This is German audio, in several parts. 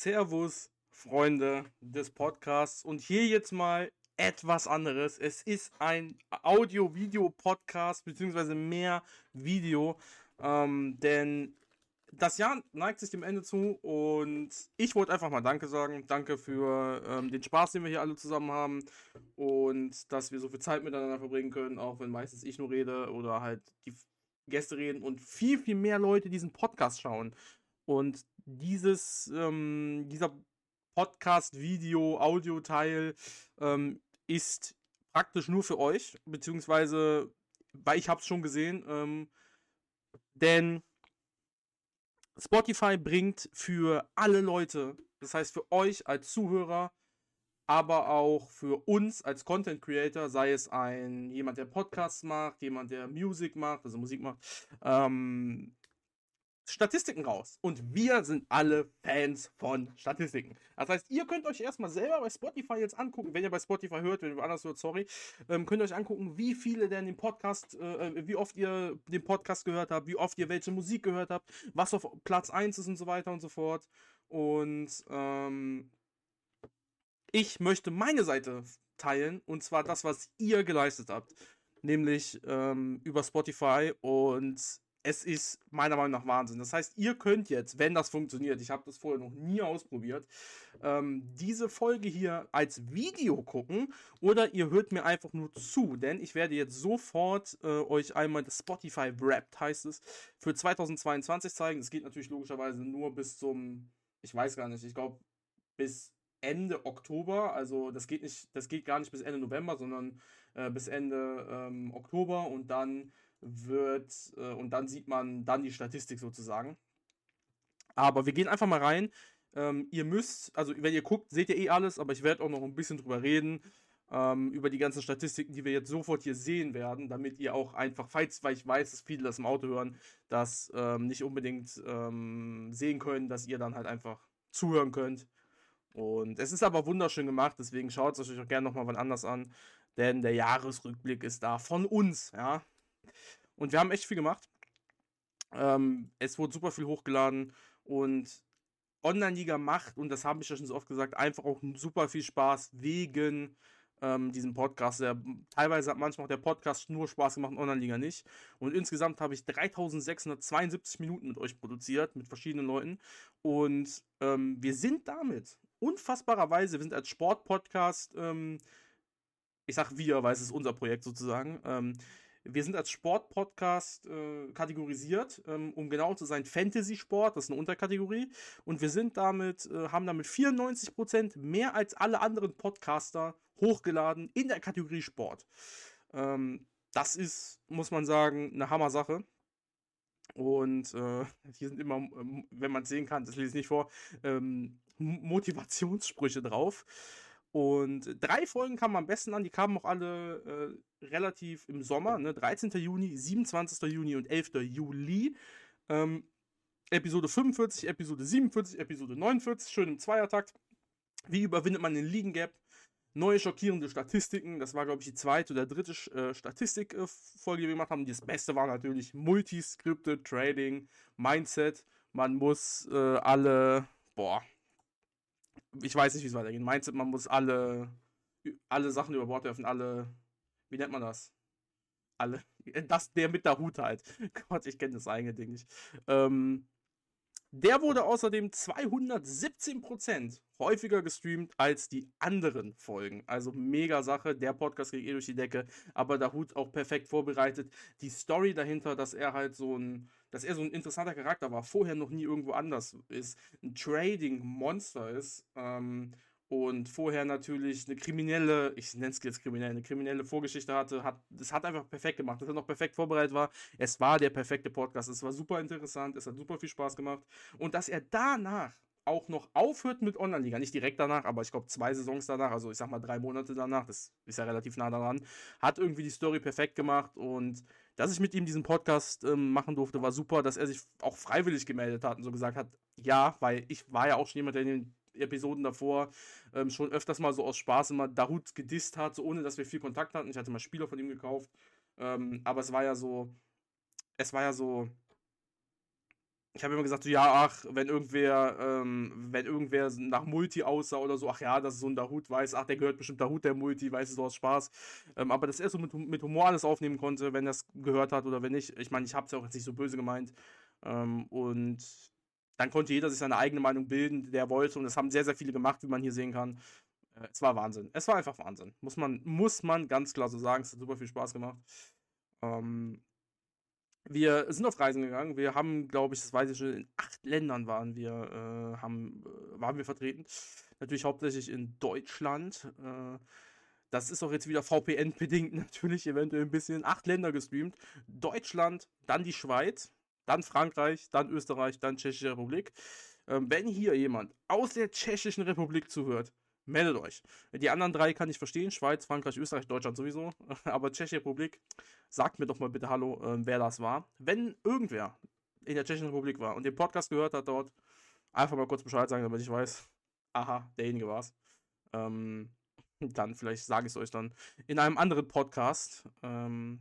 Servus, Freunde des Podcasts. Und hier jetzt mal etwas anderes. Es ist ein Audio-Video-Podcast, beziehungsweise mehr Video. Ähm, denn das Jahr neigt sich dem Ende zu und ich wollte einfach mal Danke sagen. Danke für ähm, den Spaß, den wir hier alle zusammen haben und dass wir so viel Zeit miteinander verbringen können, auch wenn meistens ich nur rede oder halt die Gäste reden und viel, viel mehr Leute diesen Podcast schauen. Und dieses, ähm, dieser Podcast, Video, Audio-Teil ähm, ist praktisch nur für euch, beziehungsweise, weil ich habe es schon gesehen, ähm, denn Spotify bringt für alle Leute, das heißt für euch als Zuhörer, aber auch für uns als Content Creator, sei es ein jemand, der Podcasts macht, jemand, der Musik macht, also Musik macht, ähm, Statistiken raus. Und wir sind alle Fans von Statistiken. Das heißt, ihr könnt euch erstmal selber bei Spotify jetzt angucken, wenn ihr bei Spotify hört, wenn ihr anders hört, sorry, ähm, könnt ihr euch angucken, wie viele denn den Podcast, äh, äh, wie oft ihr den Podcast gehört habt, wie oft ihr welche Musik gehört habt, was auf Platz 1 ist und so weiter und so fort. Und ähm, ich möchte meine Seite teilen und zwar das, was ihr geleistet habt. Nämlich ähm, über Spotify und es ist meiner Meinung nach Wahnsinn. Das heißt, ihr könnt jetzt, wenn das funktioniert, ich habe das vorher noch nie ausprobiert, ähm, diese Folge hier als Video gucken oder ihr hört mir einfach nur zu, denn ich werde jetzt sofort äh, euch einmal das Spotify Wrapped heißt es für 2022 zeigen. Es geht natürlich logischerweise nur bis zum, ich weiß gar nicht, ich glaube bis Ende Oktober. Also das geht nicht, das geht gar nicht bis Ende November, sondern äh, bis Ende ähm, Oktober und dann wird, äh, und dann sieht man dann die Statistik sozusagen. Aber wir gehen einfach mal rein. Ähm, ihr müsst, also wenn ihr guckt, seht ihr eh alles, aber ich werde auch noch ein bisschen drüber reden, ähm, über die ganzen Statistiken, die wir jetzt sofort hier sehen werden, damit ihr auch einfach, falls, weil ich weiß, dass viele das im Auto hören, das ähm, nicht unbedingt ähm, sehen können, dass ihr dann halt einfach zuhören könnt. Und es ist aber wunderschön gemacht, deswegen schaut es euch auch gerne nochmal wann anders an, denn der Jahresrückblick ist da von uns, ja. Und wir haben echt viel gemacht. Ähm, es wurde super viel hochgeladen und Online-Liga macht, und das habe ich ja schon so oft gesagt, einfach auch super viel Spaß wegen ähm, diesem Podcast. Der, teilweise hat manchmal auch der Podcast nur Spaß gemacht, Online-Liga nicht. Und insgesamt habe ich 3672 Minuten mit euch produziert, mit verschiedenen Leuten. Und ähm, wir sind damit unfassbarerweise, wir sind als Sport-Podcast, ähm, ich sage wir, weil es ist unser Projekt sozusagen, ähm, wir sind als Sportpodcast äh, kategorisiert, ähm, um genau zu sein, Fantasy-Sport, das ist eine Unterkategorie. Und wir sind damit, äh, haben damit 94% mehr als alle anderen Podcaster hochgeladen in der Kategorie Sport. Ähm, das ist, muss man sagen, eine Hammer-Sache. Und äh, hier sind immer, ähm, wenn man es sehen kann, das lese ich nicht vor, ähm, Motivationssprüche drauf. Und drei Folgen kamen am besten an, die kamen auch alle äh, relativ im Sommer, ne? 13. Juni, 27. Juni und 11. Juli. Ähm, Episode 45, Episode 47, Episode 49, schön im Zweiertakt. Wie überwindet man den Ligen Gap? Neue schockierende Statistiken. Das war, glaube ich, die zweite oder dritte äh, Statistikfolge, die wir gemacht haben. Das Beste war natürlich Multiscripted Trading, Mindset. Man muss äh, alle, boah, ich weiß nicht, wie es weitergeht. Mindset, man muss alle, alle Sachen über Bord werfen, alle, wie nennt man das? Alle, das, der mit der Hut halt. Gott, ich kenne das eigene Ding nicht. Ähm, der wurde außerdem 217% häufiger gestreamt als die anderen Folgen. Also mega Sache. Der Podcast geht eh durch die Decke, aber der Hut auch perfekt vorbereitet. Die Story dahinter, dass er halt so ein, dass er so ein interessanter Charakter war, vorher noch nie irgendwo anders ist, ein Trading-Monster ist. Ähm, und vorher natürlich eine kriminelle, ich nenne es jetzt kriminell, eine kriminelle Vorgeschichte hatte, hat, das hat einfach perfekt gemacht, dass er noch perfekt vorbereitet war. Es war der perfekte Podcast, es war super interessant, es hat super viel Spaß gemacht. Und dass er danach auch noch aufhört mit Online-Liga, nicht direkt danach, aber ich glaube zwei Saisons danach, also ich sag mal drei Monate danach, das ist ja relativ nah daran, hat irgendwie die Story perfekt gemacht und dass ich mit ihm diesen Podcast ähm, machen durfte, war super, dass er sich auch freiwillig gemeldet hat und so gesagt hat, ja, weil ich war ja auch schon jemand, der in den Episoden davor ähm, schon öfters mal so aus Spaß immer Dahut gedisst hat, so ohne dass wir viel Kontakt hatten. Ich hatte mal Spieler von ihm gekauft. Ähm, aber es war ja so, es war ja so, ich habe immer gesagt, so, ja, ach, wenn irgendwer, ähm, wenn irgendwer nach Multi aussah oder so, ach ja, das ist so ein Dahut, weiß, ach, der gehört bestimmt Dahut, der Multi, weiß so aus Spaß. Ähm, aber dass er so mit, mit Humor alles aufnehmen konnte, wenn er es gehört hat oder wenn nicht. Ich meine, ich habe es ja auch jetzt nicht so böse gemeint. Ähm, und dann konnte jeder sich seine eigene Meinung bilden, der wollte. Und das haben sehr, sehr viele gemacht, wie man hier sehen kann. Äh, es war Wahnsinn. Es war einfach Wahnsinn. Muss man, muss man ganz klar so sagen. Es hat super viel Spaß gemacht. Ähm, wir sind auf Reisen gegangen. Wir haben, glaube ich, das weiß ich schon, in acht Ländern waren wir, äh, haben, äh, waren wir vertreten. Natürlich hauptsächlich in Deutschland. Äh, das ist auch jetzt wieder VPN-bedingt natürlich eventuell ein bisschen. Acht Länder gestreamt. Deutschland, dann die Schweiz, dann Frankreich, dann Österreich, dann Tschechische Republik. Ähm, wenn hier jemand aus der Tschechischen Republik zuhört, meldet euch. Die anderen drei kann ich verstehen: Schweiz, Frankreich, Österreich, Deutschland sowieso. Aber Tschechische Republik, sagt mir doch mal bitte Hallo, äh, wer das war. Wenn irgendwer in der Tschechischen Republik war und den Podcast gehört hat dort, einfach mal kurz Bescheid sagen, damit ich weiß, aha, derjenige war's. Ähm, dann vielleicht sage ich es euch dann in einem anderen Podcast. Ähm,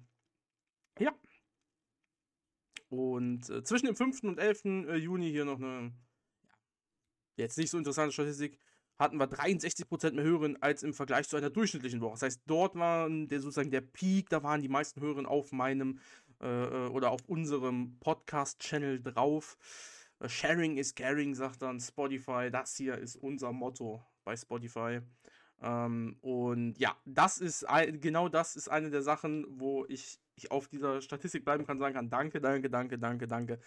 ja. Und äh, zwischen dem 5. und 11. Äh, Juni hier noch eine jetzt nicht so interessante Statistik hatten wir 63% mehr Hörerinnen als im Vergleich zu einer durchschnittlichen Woche. Das heißt, dort war der sozusagen der Peak, da waren die meisten Hörerinnen auf meinem äh, äh oder auf unserem Podcast-Channel drauf. Äh, Sharing is caring, sagt dann Spotify. Das hier ist unser Motto bei Spotify. Ähm, und ja, das ist genau das ist eine der Sachen, wo ich, ich auf dieser Statistik bleiben kann, sagen kann, danke, danke, danke, danke, danke,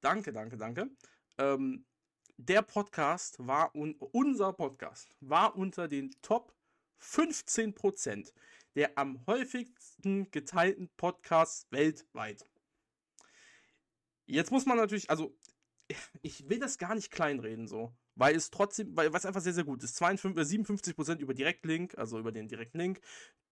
danke, danke, danke. Ähm, der Podcast war, un unser Podcast war unter den Top 15% der am häufigsten geteilten Podcasts weltweit. Jetzt muss man natürlich, also ich will das gar nicht kleinreden so, weil es trotzdem, weil es einfach sehr, sehr gut ist. 52, 57% über Direktlink, also über den direkten Link,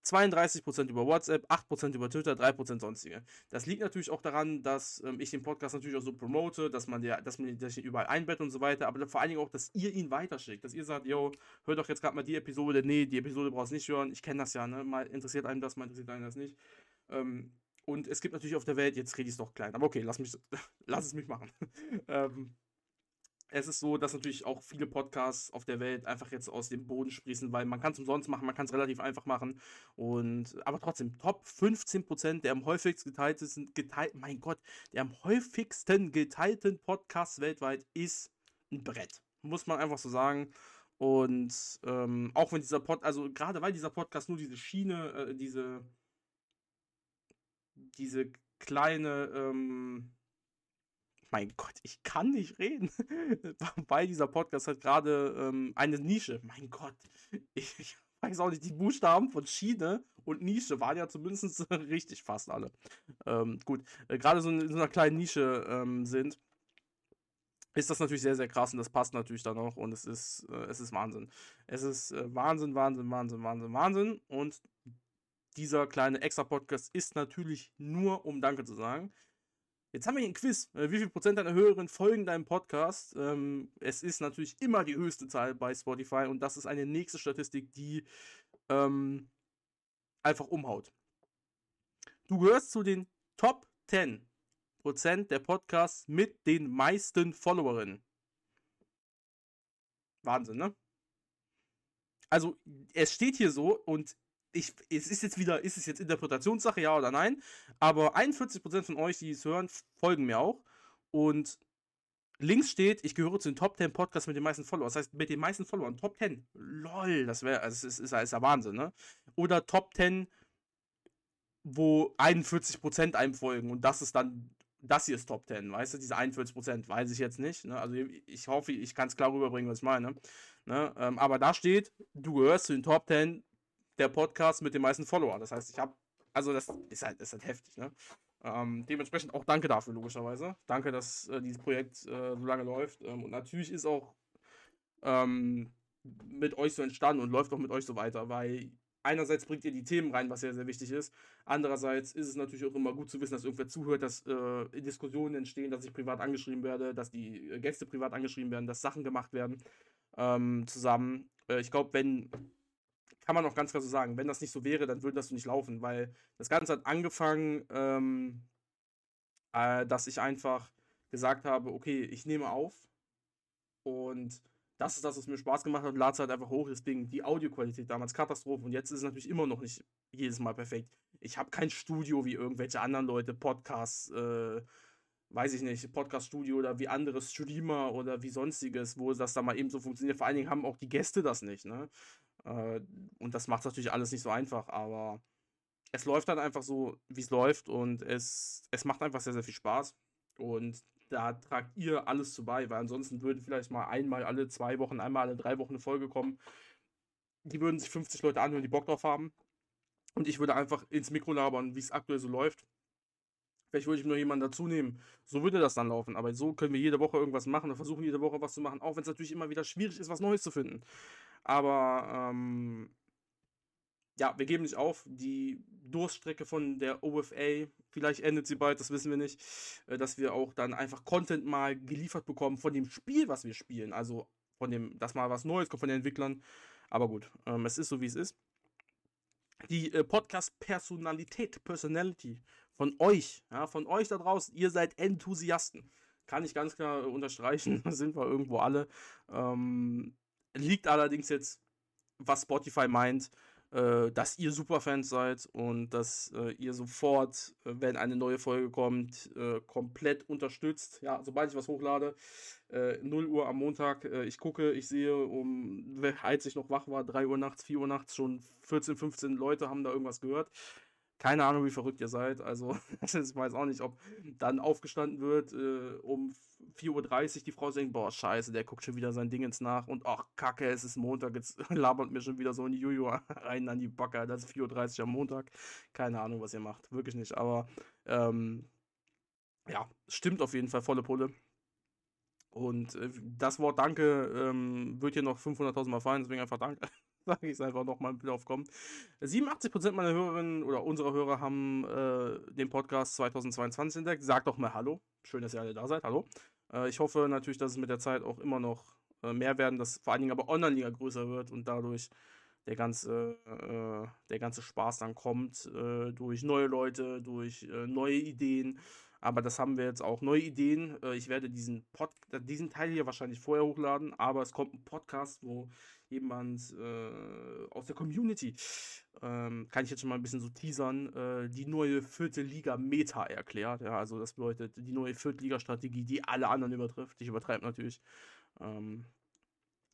32% über WhatsApp, 8% über Twitter, 3% sonstige. Das liegt natürlich auch daran, dass ähm, ich den Podcast natürlich auch so promote, dass man, der, dass man das überall einbettet und so weiter, aber vor allen Dingen auch, dass ihr ihn weiterschickt, dass ihr sagt, yo, hör doch jetzt gerade mal die Episode, nee, die Episode brauchst du nicht hören, ich kenne das ja, ne, mal interessiert einem das, mal interessiert einem das nicht. Ähm, und es gibt natürlich auf der Welt, jetzt rede ich es doch klein, aber okay, lass, mich, lass es mich machen. ähm, es ist so, dass natürlich auch viele Podcasts auf der Welt einfach jetzt aus dem Boden sprießen, weil man kann es umsonst machen, man kann es relativ einfach machen. Und aber trotzdem, Top 15% der am häufigsten geteilten, geteilt, mein Gott, der am häufigsten geteilten Podcasts weltweit ist ein Brett. Muss man einfach so sagen. Und ähm, auch wenn dieser Pod, also gerade weil dieser Podcast nur diese Schiene, äh, diese, diese kleine, ähm, mein Gott, ich kann nicht reden. Weil dieser Podcast hat gerade ähm, eine Nische. Mein Gott, ich, ich, weiß auch nicht, die Buchstaben von Schiene und Nische waren ja zumindest richtig fast alle. Ähm, gut, äh, gerade so in, so einer kleinen Nische ähm, sind, ist das natürlich sehr, sehr krass und das passt natürlich dann auch und es ist, äh, es ist Wahnsinn. Es ist äh, Wahnsinn, Wahnsinn, Wahnsinn, Wahnsinn, Wahnsinn und dieser kleine Extra-Podcast ist natürlich nur, um Danke zu sagen. Jetzt haben wir hier ein Quiz. Äh, wie viel Prozent deiner Hörerinnen folgen deinem Podcast? Ähm, es ist natürlich immer die höchste Zahl bei Spotify und das ist eine nächste Statistik, die ähm, einfach umhaut. Du gehörst zu den Top 10 Prozent der Podcasts mit den meisten Followerinnen. Wahnsinn, ne? Also, es steht hier so und ich, es ist jetzt wieder, ist es jetzt Interpretationssache, ja oder nein? Aber 41% von euch, die es hören, folgen mir auch. Und links steht, ich gehöre zu den Top 10 Podcasts mit den meisten Followern. Das heißt, mit den meisten Followern. Top 10. Lol, das wäre, also es ist, ist, ist ja Wahnsinn, ne? Oder Top 10, wo 41% einem folgen. Und das ist dann, das hier ist Top 10, weißt du? Diese 41%, weiß ich jetzt nicht. Ne? Also ich hoffe, ich kann es klar rüberbringen, was ich meine. Ne? Ähm, aber da steht, du gehörst zu den Top 10 der Podcast mit den meisten Followern. Das heißt, ich habe, also das ist halt, ist halt heftig, ne? Ähm, dementsprechend auch danke dafür, logischerweise. Danke, dass äh, dieses Projekt äh, so lange läuft. Ähm, und natürlich ist auch ähm, mit euch so entstanden und läuft auch mit euch so weiter, weil einerseits bringt ihr die Themen rein, was sehr, sehr wichtig ist. Andererseits ist es natürlich auch immer gut zu wissen, dass irgendwer zuhört, dass äh, Diskussionen entstehen, dass ich privat angeschrieben werde, dass die Gäste privat angeschrieben werden, dass Sachen gemacht werden ähm, zusammen. Äh, ich glaube, wenn kann man auch ganz klar so sagen. Wenn das nicht so wäre, dann würde das nicht laufen, weil das Ganze hat angefangen, ähm, äh, dass ich einfach gesagt habe, okay, ich nehme auf und das ist das, was mir Spaß gemacht hat, lade es halt einfach hoch. Deswegen die Audioqualität damals Katastrophe und jetzt ist es natürlich immer noch nicht jedes Mal perfekt. Ich habe kein Studio wie irgendwelche anderen Leute, Podcasts, äh, weiß ich nicht, Podcast-Studio oder wie andere Streamer oder wie sonstiges, wo das da mal eben so funktioniert. Vor allen Dingen haben auch die Gäste das nicht, ne? Äh, und das macht natürlich alles nicht so einfach, aber es läuft dann einfach so, wie es läuft und es, es macht einfach sehr, sehr viel Spaß. Und da tragt ihr alles zu bei, weil ansonsten würde vielleicht mal einmal alle zwei Wochen, einmal alle drei Wochen eine Folge kommen. Die würden sich 50 Leute anhören, die Bock drauf haben. Und ich würde einfach ins Mikro labern, wie es aktuell so läuft. Vielleicht würde ich noch jemanden dazu nehmen. So würde das dann laufen. Aber so können wir jede Woche irgendwas machen und versuchen jede Woche was zu machen. Auch wenn es natürlich immer wieder schwierig ist, was Neues zu finden. Aber ähm, ja, wir geben nicht auf. Die Durststrecke von der OFA, vielleicht endet sie bald, das wissen wir nicht, äh, dass wir auch dann einfach Content mal geliefert bekommen von dem Spiel, was wir spielen. Also von dem, dass mal was Neues kommt von den Entwicklern. Aber gut, ähm, es ist so, wie es ist. Die äh, Podcast-Personalität, Personality von euch, ja, von euch da draußen, ihr seid Enthusiasten. Kann ich ganz klar unterstreichen, sind wir irgendwo alle. Ähm, liegt allerdings jetzt, was Spotify meint, äh, dass ihr Superfans seid und dass äh, ihr sofort, äh, wenn eine neue Folge kommt, äh, komplett unterstützt. Ja, sobald ich was hochlade, 0 Uhr am Montag, ich gucke, ich sehe, um, als ich noch wach war, 3 Uhr nachts, 4 Uhr nachts, schon 14, 15 Leute haben da irgendwas gehört. Keine Ahnung, wie verrückt ihr seid. Also, ich weiß auch nicht, ob dann aufgestanden wird äh, um 4.30 Uhr, die Frau denkt, boah, scheiße, der guckt schon wieder sein Ding ins Nach und ach, kacke, es ist Montag, jetzt labert mir schon wieder so ein Juju rein an die Backe, das ist 4.30 Uhr am Montag. Keine Ahnung, was ihr macht, wirklich nicht, aber ähm, ja, stimmt auf jeden Fall, volle Pulle. Und äh, das Wort Danke ähm, wird hier noch 500.000 Mal fallen, deswegen einfach Danke. sage ich es einfach nochmal aufkommen. 87% meiner Hörerinnen oder unserer Hörer haben äh, den Podcast 2022 entdeckt. Sagt doch mal Hallo. Schön, dass ihr alle da seid. Hallo. Äh, ich hoffe natürlich, dass es mit der Zeit auch immer noch äh, mehr werden, dass vor allen Dingen aber Online-Liga größer wird und dadurch der ganze, äh, der ganze Spaß dann kommt äh, durch neue Leute, durch äh, neue Ideen. Aber das haben wir jetzt auch. Neue Ideen. ich werde diesen, Pod diesen Teil hier wahrscheinlich vorher hochladen, aber es kommt ein Podcast, wo jemand äh, aus der Community, ähm, kann ich jetzt schon mal ein bisschen so teasern, äh, die neue vierte Liga Meta erklärt. Ja, also das bedeutet die neue Viertliga-Strategie, die alle anderen übertrifft. Ich übertreibe natürlich. Ähm,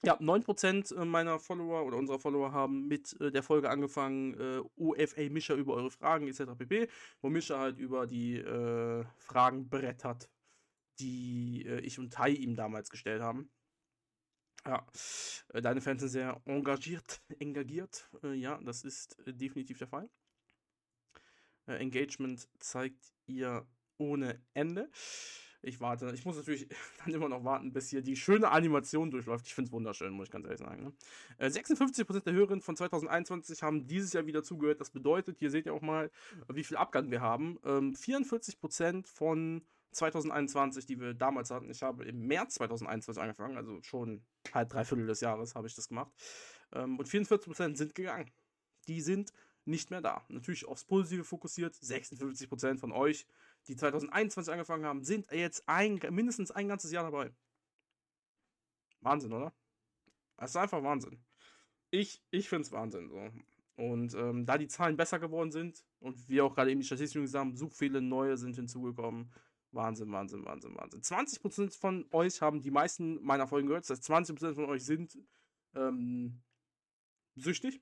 ja, 9% äh, meiner Follower oder unserer Follower haben mit äh, der Folge angefangen, äh, OFA Mischa über eure Fragen etc. pp. Wo Mischa halt über die äh, Fragen brettert, die äh, ich und Tai ihm damals gestellt haben. Ja, äh, deine Fans sind sehr engagiert, engagiert. Ja, das ist definitiv der Fall. Engagement zeigt ihr ohne Ende. Ich warte, ich muss natürlich dann immer noch warten, bis hier die schöne Animation durchläuft. Ich finde es wunderschön, muss ich ganz ehrlich sagen. Ne? 56% der Hörerinnen von 2021 haben dieses Jahr wieder zugehört. Das bedeutet, hier seht ihr auch mal, wie viel Abgang wir haben. 44% ähm, von 2021, die wir damals hatten. Ich habe im März 2021 angefangen, also schon halt drei Viertel des Jahres habe ich das gemacht. Ähm, und 44% sind gegangen. Die sind nicht mehr da. Natürlich aufs Positive fokussiert. 56% von euch, die 2021 angefangen haben, sind jetzt ein, mindestens ein ganzes Jahr dabei. Wahnsinn, oder? Das ist einfach Wahnsinn. Ich, ich finde es Wahnsinn. So. Und ähm, da die Zahlen besser geworden sind und wir auch gerade eben die Statistiken gesagt haben, so viele neue sind hinzugekommen, Wahnsinn, Wahnsinn, Wahnsinn, Wahnsinn. 20% von euch haben die meisten meiner Folgen gehört. Das heißt, 20% von euch sind ähm, süchtig.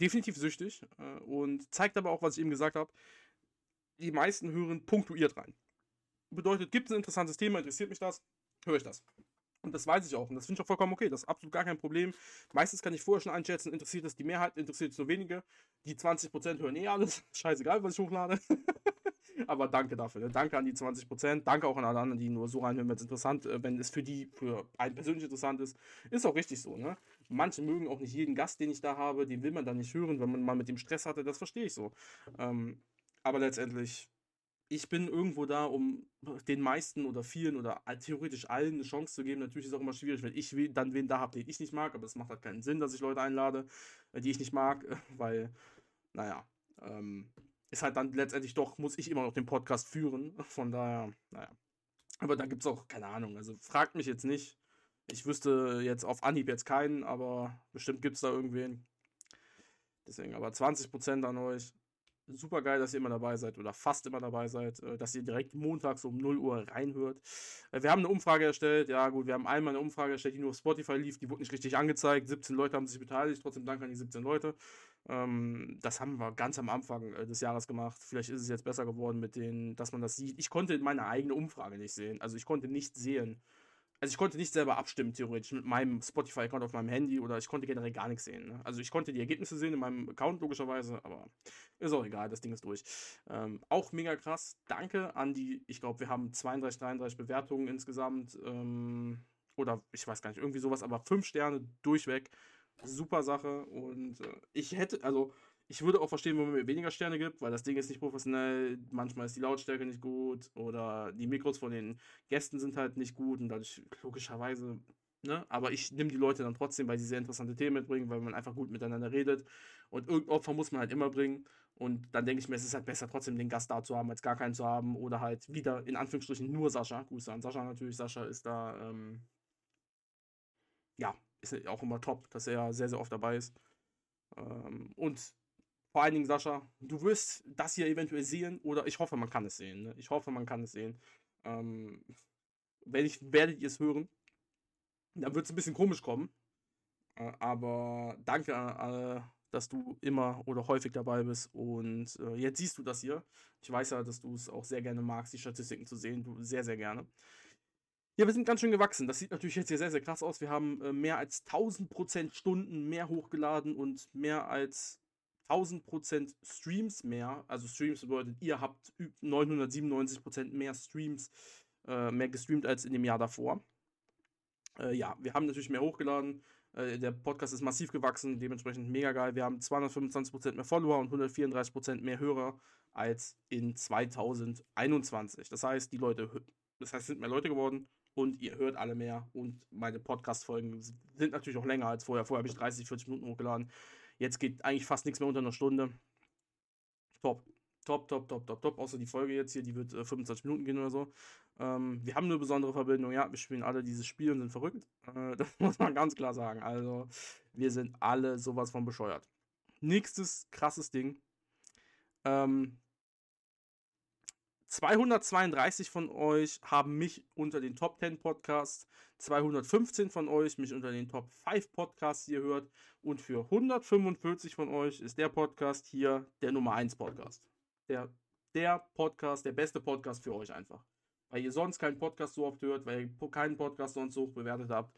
Definitiv süchtig. Äh, und zeigt aber auch, was ich eben gesagt habe. Die meisten hören punktuiert rein. Bedeutet, gibt es ein interessantes Thema, interessiert mich das, höre ich das. Und das weiß ich auch. Und das finde ich auch vollkommen okay. Das ist absolut gar kein Problem. Meistens kann ich vorher schon einschätzen, interessiert es die Mehrheit, interessiert es nur wenige. Die 20% hören eh alles. Scheißegal, was ich hochlade. Aber danke dafür. Ne? Danke an die 20%. Danke auch an alle anderen, die nur so reinhören, wenn es interessant, äh, wenn es für die, für einen persönlich interessant ist. Ist auch richtig so, ne? Manche mögen auch nicht jeden Gast, den ich da habe, den will man dann nicht hören, wenn man mal mit dem Stress hatte. Das verstehe ich so. Ähm, aber letztendlich, ich bin irgendwo da, um den meisten oder vielen oder theoretisch allen eine Chance zu geben. Natürlich ist es auch immer schwierig, wenn ich dann wen da habe, den ich nicht mag. Aber es macht halt keinen Sinn, dass ich Leute einlade, äh, die ich nicht mag, weil, naja, ähm, ist halt dann letztendlich doch, muss ich immer noch den Podcast führen. Von daher, naja. Aber da gibt es auch, keine Ahnung, also fragt mich jetzt nicht. Ich wüsste jetzt auf Anhieb jetzt keinen, aber bestimmt gibt es da irgendwen. Deswegen aber 20% an euch super geil, dass ihr immer dabei seid oder fast immer dabei seid, äh, dass ihr direkt montags um 0 Uhr reinhört. Äh, wir haben eine Umfrage erstellt. Ja, gut, wir haben einmal eine Umfrage erstellt, die nur auf Spotify lief. Die wurde nicht richtig angezeigt. 17 Leute haben sich beteiligt. Trotzdem Dank an die 17 Leute. Ähm, das haben wir ganz am Anfang äh, des Jahres gemacht. Vielleicht ist es jetzt besser geworden mit den, dass man das sieht. Ich konnte meine eigene Umfrage nicht sehen. Also ich konnte nicht sehen, also ich konnte nicht selber abstimmen, theoretisch, mit meinem Spotify-Account auf meinem Handy oder ich konnte generell gar nichts sehen. Ne? Also ich konnte die Ergebnisse sehen in meinem Account, logischerweise, aber ist auch egal, das Ding ist durch. Ähm, auch mega krass. Danke an die, ich glaube, wir haben 32, 33 Bewertungen insgesamt. Ähm, oder ich weiß gar nicht, irgendwie sowas, aber fünf Sterne durchweg. Super Sache. Und äh, ich hätte, also ich würde auch verstehen, wenn man mir weniger Sterne gibt, weil das Ding ist nicht professionell. Manchmal ist die Lautstärke nicht gut oder die Mikros von den Gästen sind halt nicht gut und dadurch logischerweise, ne? Aber ich nehme die Leute dann trotzdem, weil sie sehr interessante Themen mitbringen, weil man einfach gut miteinander redet. Und irgendein Opfer muss man halt immer bringen. Und dann denke ich mir, es ist halt besser, trotzdem den Gast da zu haben, als gar keinen zu haben. Oder halt wieder in Anführungsstrichen nur Sascha. Grüße an Sascha natürlich. Sascha ist da, ähm, ja, ist auch immer top, dass er sehr, sehr oft dabei ist. Ähm, und vor allen Dingen, Sascha, du wirst das hier eventuell sehen oder ich hoffe, man kann es sehen. Ne? Ich hoffe, man kann es sehen. Ähm, wenn ich, werdet ihr es hören. Dann wird es ein bisschen komisch kommen. Äh, aber danke, äh, dass du immer oder häufig dabei bist. Und äh, jetzt siehst du das hier. Ich weiß ja, dass du es auch sehr gerne magst, die Statistiken zu sehen. Du sehr, sehr gerne. Ja, wir sind ganz schön gewachsen. Das sieht natürlich jetzt hier sehr, sehr krass aus. Wir haben äh, mehr als 1000% Stunden mehr hochgeladen und mehr als 1000% Streams mehr, also Streams bedeutet, ihr habt 997% mehr Streams, äh, mehr gestreamt als in dem Jahr davor. Äh, ja, wir haben natürlich mehr hochgeladen. Äh, der Podcast ist massiv gewachsen, dementsprechend mega geil. Wir haben 225% mehr Follower und 134% mehr Hörer als in 2021. Das heißt, die Leute, das heißt, sind mehr Leute geworden und ihr hört alle mehr und meine Podcast-Folgen sind natürlich auch länger als vorher. Vorher habe ich 30, 40 Minuten hochgeladen. Jetzt geht eigentlich fast nichts mehr unter einer Stunde. Top. Top, top, top, top, top. Außer die Folge jetzt hier, die wird äh, 25 Minuten gehen oder so. Ähm, wir haben eine besondere Verbindung. Ja, wir spielen alle dieses Spiel und sind verrückt. Äh, das muss man ganz klar sagen. Also, wir sind alle sowas von bescheuert. Nächstes krasses Ding. Ähm, 232 von euch haben mich unter den Top 10 Podcasts, 215 von euch mich unter den Top 5 Podcasts hier hört und für 145 von euch ist der Podcast hier der Nummer 1 Podcast. Der, der Podcast, der beste Podcast für euch einfach. Weil ihr sonst keinen Podcast so oft hört, weil ihr keinen Podcast sonst so hoch bewertet habt.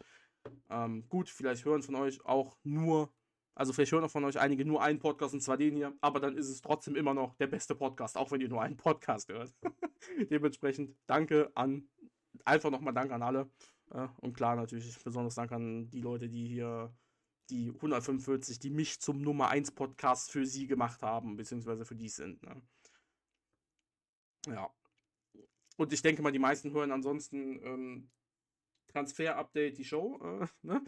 Ähm, gut, vielleicht hören von euch auch nur also vielleicht hören auch von euch einige nur einen Podcast und zwar den hier, aber dann ist es trotzdem immer noch der beste Podcast, auch wenn ihr nur einen Podcast hört. Dementsprechend danke an, einfach nochmal Dank an alle. und klar natürlich besonders Dank an die Leute, die hier die 145, die mich zum Nummer 1 Podcast für sie gemacht haben, beziehungsweise für die sind. Ne? Ja. Und ich denke mal, die meisten hören ansonsten ähm, Transfer-Update die Show. Äh, ne?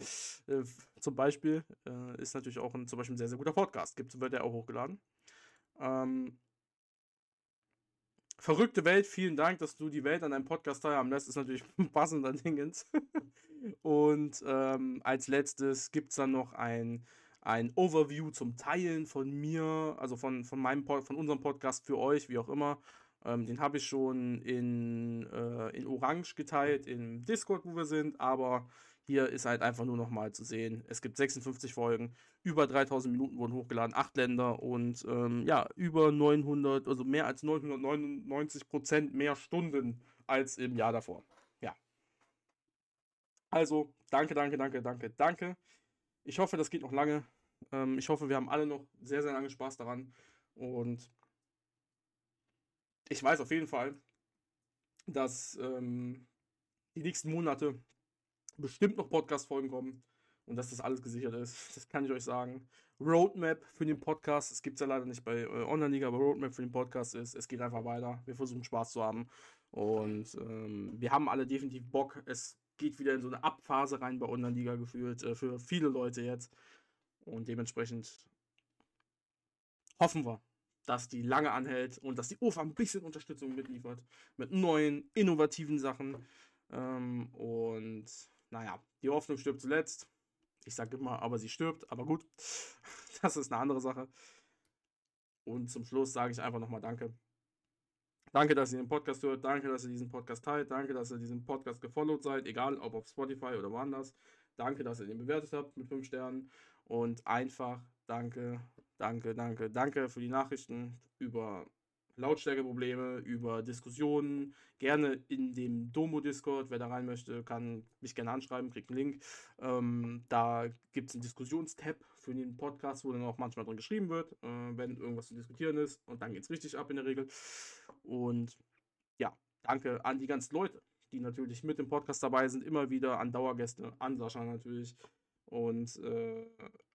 äh, zum Beispiel äh, ist natürlich auch ein, zum Beispiel ein sehr, sehr guter Podcast. Gibt, wird ja auch hochgeladen. Ähm, Verrückte Welt, vielen Dank, dass du die Welt an deinem Podcast teilhaben lässt. Ist natürlich passender Dingens. Und ähm, als letztes gibt es dann noch ein, ein Overview zum Teilen von mir, also von, von meinem von unserem Podcast für euch, wie auch immer. Ähm, den habe ich schon in, äh, in Orange geteilt, im Discord, wo wir sind, aber hier ist halt einfach nur noch mal zu sehen. Es gibt 56 Folgen, über 3000 Minuten wurden hochgeladen, 8 Länder und ähm, ja, über 900, also mehr als 999 Prozent mehr Stunden als im Jahr davor. Ja. Also, danke, danke, danke, danke, danke. Ich hoffe, das geht noch lange. Ähm, ich hoffe, wir haben alle noch sehr, sehr lange Spaß daran. Und ich weiß auf jeden Fall, dass ähm, die nächsten Monate bestimmt noch Podcast-Folgen kommen und dass das alles gesichert ist. Das kann ich euch sagen. Roadmap für den Podcast, es gibt es ja leider nicht bei äh, Online-Liga, aber Roadmap für den Podcast ist, es geht einfach weiter. Wir versuchen Spaß zu haben und ähm, wir haben alle definitiv Bock. Es geht wieder in so eine Abphase rein bei Online-Liga gefühlt, äh, für viele Leute jetzt und dementsprechend hoffen wir, dass die lange anhält und dass die UFA ein bisschen Unterstützung mitliefert mit neuen, innovativen Sachen. Ähm, und naja, die Hoffnung stirbt zuletzt. Ich sage immer, aber sie stirbt, aber gut, das ist eine andere Sache. Und zum Schluss sage ich einfach nochmal Danke. Danke, dass ihr den Podcast hört. Danke, dass ihr diesen Podcast teilt. Danke, dass ihr diesen Podcast gefollowt seid, egal ob auf Spotify oder woanders. Danke, dass ihr den bewertet habt mit 5 Sternen. Und einfach danke, danke, danke, danke für die Nachrichten über Lautstärkeprobleme, über Diskussionen. Gerne in dem Domo-Discord. Wer da rein möchte, kann mich gerne anschreiben, kriegt einen Link. Ähm, da gibt es einen Diskussionstab für den Podcast, wo dann auch manchmal drin geschrieben wird, äh, wenn irgendwas zu diskutieren ist. Und dann geht es richtig ab in der Regel. Und ja, danke an die ganzen Leute, die natürlich mit dem Podcast dabei sind. Immer wieder an Dauergäste, an Sascha natürlich und äh,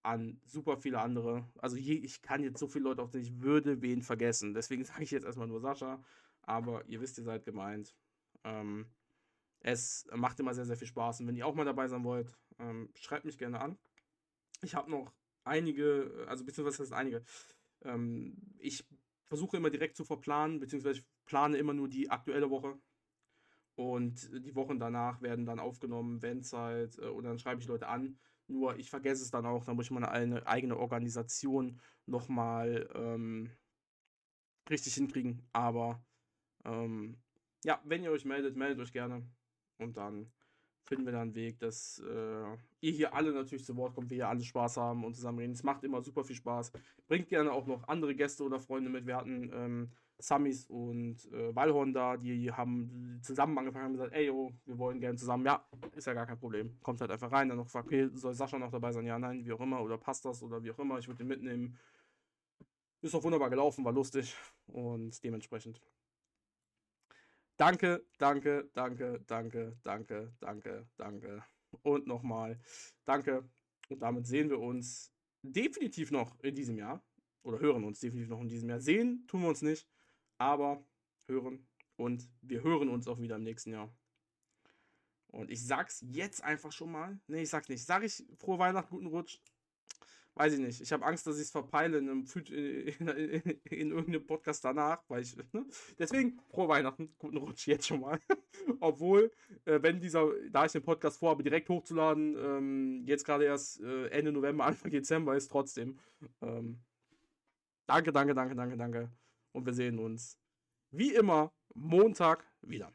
an super viele andere. Also je, ich kann jetzt so viele Leute aufzählen, ich würde wen vergessen. Deswegen sage ich jetzt erstmal nur Sascha. Aber ihr wisst, ihr seid gemeint. Ähm, es macht immer sehr, sehr viel Spaß. Und wenn ihr auch mal dabei sein wollt, ähm, schreibt mich gerne an. Ich habe noch einige, also beziehungsweise das einige. Ähm, ich versuche immer direkt zu verplanen, beziehungsweise ich plane immer nur die aktuelle Woche. Und die Wochen danach werden dann aufgenommen, wenn es halt, äh, oder dann schreibe ich Leute an nur ich vergesse es dann auch, dann muss ich meine eigene Organisation nochmal ähm, richtig hinkriegen. Aber ähm, ja, wenn ihr euch meldet, meldet euch gerne. Und dann finden wir dann einen Weg, dass äh, ihr hier alle natürlich zu Wort kommt, wir hier alle Spaß haben und zusammen reden. Es macht immer super viel Spaß. Bringt gerne auch noch andere Gäste oder Freunde mit. Wir hatten ähm, Samis und äh, Walhorn da, die haben zusammen angefangen und gesagt, ey, yo, wir wollen gerne zusammen. Ja, ist ja gar kein Problem. Kommt halt einfach rein, dann noch gefragt, okay, soll Sascha noch dabei sein? Ja, nein, wie auch immer, oder passt das oder wie auch immer, ich würde den mitnehmen. Ist auch wunderbar gelaufen, war lustig und dementsprechend. Danke, danke, danke, danke, danke, danke, danke. Und nochmal danke. Und damit sehen wir uns definitiv noch in diesem Jahr. Oder hören uns definitiv noch in diesem Jahr. Sehen tun wir uns nicht aber hören und wir hören uns auch wieder im nächsten Jahr. Und ich sag's jetzt einfach schon mal. Ne, ich sag's nicht. Sag ich frohe Weihnachten, guten Rutsch? Weiß ich nicht. Ich habe Angst, dass ich es verpeile in, einem, in, in, in, irgendeinem Podcast danach. Weil ich, ne? Deswegen frohe Weihnachten, guten Rutsch jetzt schon mal. Obwohl, äh, wenn dieser, da ich den Podcast vorhabe, direkt hochzuladen, ähm, jetzt gerade erst äh, Ende November, Anfang Dezember ist, trotzdem. Ähm, danke, danke, danke, danke, danke und wir sehen uns wie immer Montag wieder.